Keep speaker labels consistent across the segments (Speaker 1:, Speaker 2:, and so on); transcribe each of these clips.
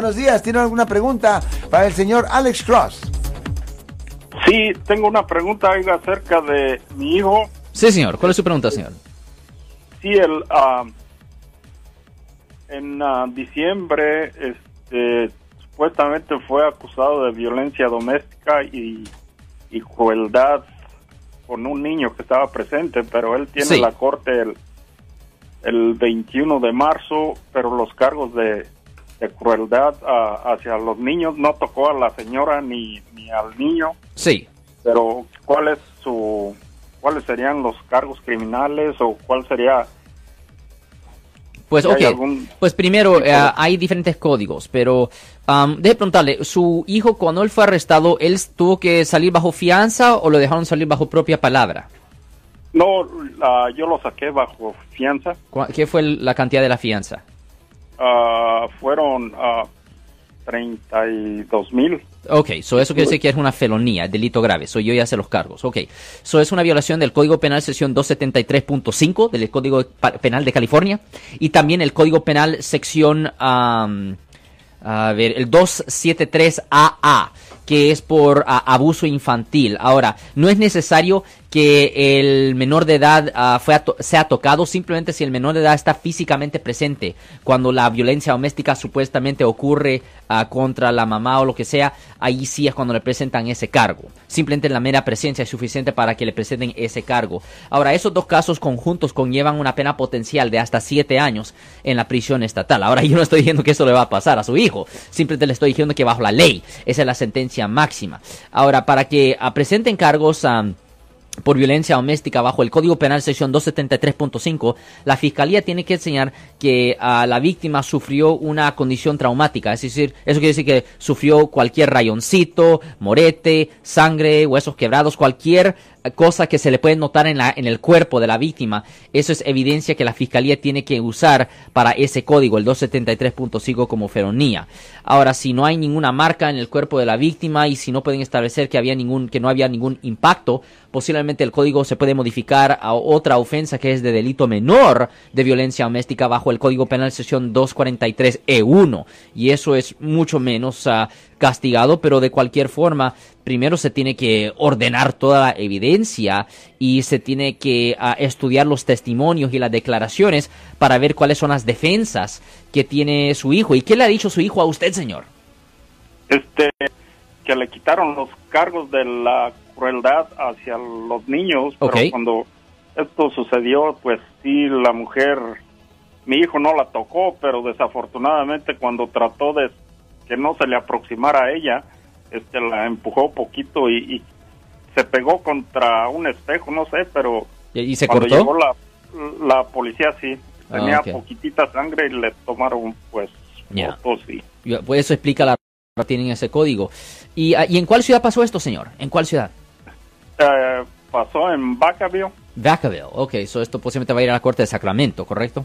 Speaker 1: Buenos días, ¿tiene alguna pregunta para el señor Alex Cross?
Speaker 2: Sí, tengo una pregunta oiga, acerca de mi hijo.
Speaker 3: Sí, señor. ¿Cuál es su pregunta, señor?
Speaker 2: Sí, el, ah, en ah, diciembre este, supuestamente fue acusado de violencia doméstica y, y crueldad con un niño que estaba presente, pero él tiene
Speaker 3: Sí.
Speaker 2: la corte el, el 21 de marzo, pero los cargos de, de crueldad ah, hacia los niños no tocó a la señora ni, ni al niño,
Speaker 3: Sí.
Speaker 2: pero ¿cuál es su, cuáles serían los cargos criminales o cuál sería
Speaker 3: Pues
Speaker 2: ¿Hay
Speaker 3: ok,
Speaker 2: algún
Speaker 3: pues primero eh, hay diferentes códigos, pero um, déjeme preguntarle, ¿su hijo cuando él fue arrestado, él tuvo que salir bajo fianza o lo dejaron salir bajo propia palabra?
Speaker 2: No, la- yo lo saqué bajo fianza.
Speaker 3: ¿Cuá- ¿Qué fue la cantidad de la fianza?
Speaker 2: Ah, fueron ah, 32 mil.
Speaker 3: Ok, so eso quiere decir que es una felonía, delito grave. So yo ya sé los cargos. Ok, so es una violación del Código Penal sección 273.5 del Código Penal de California y también el Código Penal sección, a ver, el 273AA, que es por ah, abuso infantil. Ahora, no es necesario que el menor de edad ah, fue sea tocado, simplemente si el menor de edad está físicamente presente cuando la violencia doméstica supuestamente ocurre ah, contra la mamá o lo que sea, ahí sí es cuando le presentan ese cargo. Simplemente la mera presencia es suficiente para que le presenten ese cargo. Ahora, esos dos casos conjuntos conllevan una pena potencial de hasta siete años en la prisión estatal. Ahora, yo no estoy diciendo que eso le va a pasar a su hijo, simplemente le estoy diciendo que bajo la ley, esa es la sentencia máxima. Ahora, para que ah, presenten cargos... por violencia doméstica bajo el Código Penal sección 273.5, la Fiscalía tiene que enseñar que ah, la víctima sufrió una condición traumática, es decir, eso quiere decir que sufrió cualquier rayoncito, morete, sangre, huesos quebrados, cualquier eh, cosa que se le puede notar en, la, en el cuerpo de la víctima, eso es evidencia que la Fiscalía tiene que usar para ese código, el 273.5 como felonía. Ahora, si no hay ninguna marca en el cuerpo de la víctima y si no pueden establecer que había ningún, que no había ningún impacto, posiblemente el código se puede modificar a otra ofensa que es de delito menor de violencia doméstica bajo el Código Penal sección 243E1 y eso es mucho menos ah, castigado, pero de cualquier forma, primero se tiene que ordenar toda la evidencia y se tiene que ah, estudiar los testimonios y las declaraciones para ver cuáles son las defensas que tiene su hijo. ¿Y qué le ha dicho su hijo a usted, señor?
Speaker 2: Este, que le quitaron los cargos de la crueldad hacia los niños, pero cuando esto sucedió, pues sí, la mujer, mi hijo no la tocó, pero desafortunadamente cuando trató de que no se le aproximara a ella, este, la empujó poquito y, y se pegó contra un espejo, no sé, pero
Speaker 3: ¿Y y se
Speaker 2: cuando
Speaker 3: cortó?
Speaker 2: llegó la, la policía sí,
Speaker 3: Ah,
Speaker 2: tenía poquitita sangre y le tomaron pues
Speaker 3: Ya.
Speaker 2: fotos y
Speaker 3: Pues eso explica la tienen ese código. ¿Y, ah, ¿Y en cuál ciudad pasó esto, señor? ¿En cuál ciudad?
Speaker 2: Eh, pasó en Vacaville.
Speaker 3: Vacaville. Ok, so esto posiblemente va a ir a la corte de Sacramento, ¿correcto?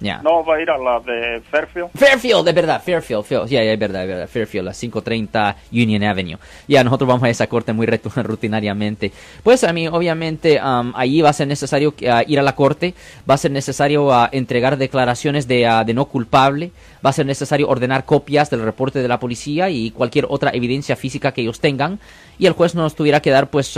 Speaker 3: Ya.
Speaker 2: No, va a ir a la de Fairfield.
Speaker 3: Fairfield, de verdad, Fairfield, Fairfield. Ya, ya, es verdad, es verdad, Fairfield, la 530 Union Avenue. Ya, nosotros vamos a esa corte muy rutinariamente. Pues a mí, obviamente, um, allí va a ser necesario uh, ir a la corte, va a ser necesario uh, entregar declaraciones de, uh, de no culpable, va a ser necesario ordenar copias del reporte de la policía y cualquier otra evidencia física que ellos tengan. Y el juez nos tuviera que dar, pues,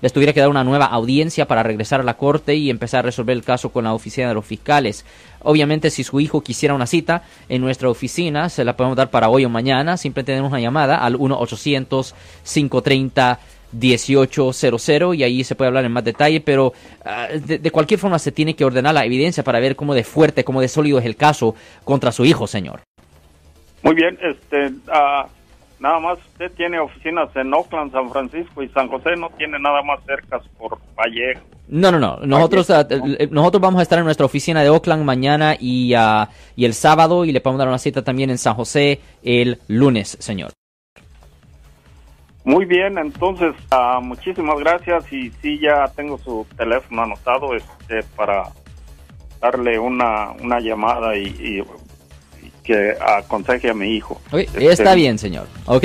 Speaker 3: les tuviera que dar una nueva audiencia para regresar a la corte y empezar a resolver el caso con la oficina de los fiscales. Obviamente, si su hijo quisiera una cita en nuestra oficina, se la podemos dar para hoy o mañana. Siempre tenemos una llamada al 1-800-530-1800 y ahí se puede hablar en más detalle. Pero ah, de, cualquier forma, se tiene que ordenar la evidencia para ver cómo de fuerte, cómo de sólido es el caso contra su hijo, señor.
Speaker 2: Muy bien, este, ah, nada más usted tiene oficinas en Oakland, San Francisco y San José, no tiene nada más cerca por Vallejo.
Speaker 3: No, no, no. Nosotros, ah, nosotros vamos a estar en nuestra oficina de Oakland mañana y, ah, y el sábado y le podemos dar una cita también en San José el lunes, señor.
Speaker 2: Muy bien, entonces, ah, muchísimas gracias y sí, ya tengo su teléfono anotado este, para darle una, una llamada y, y- y que aconseje a mi hijo. Este,
Speaker 3: Está bien, señor. ¿Ok?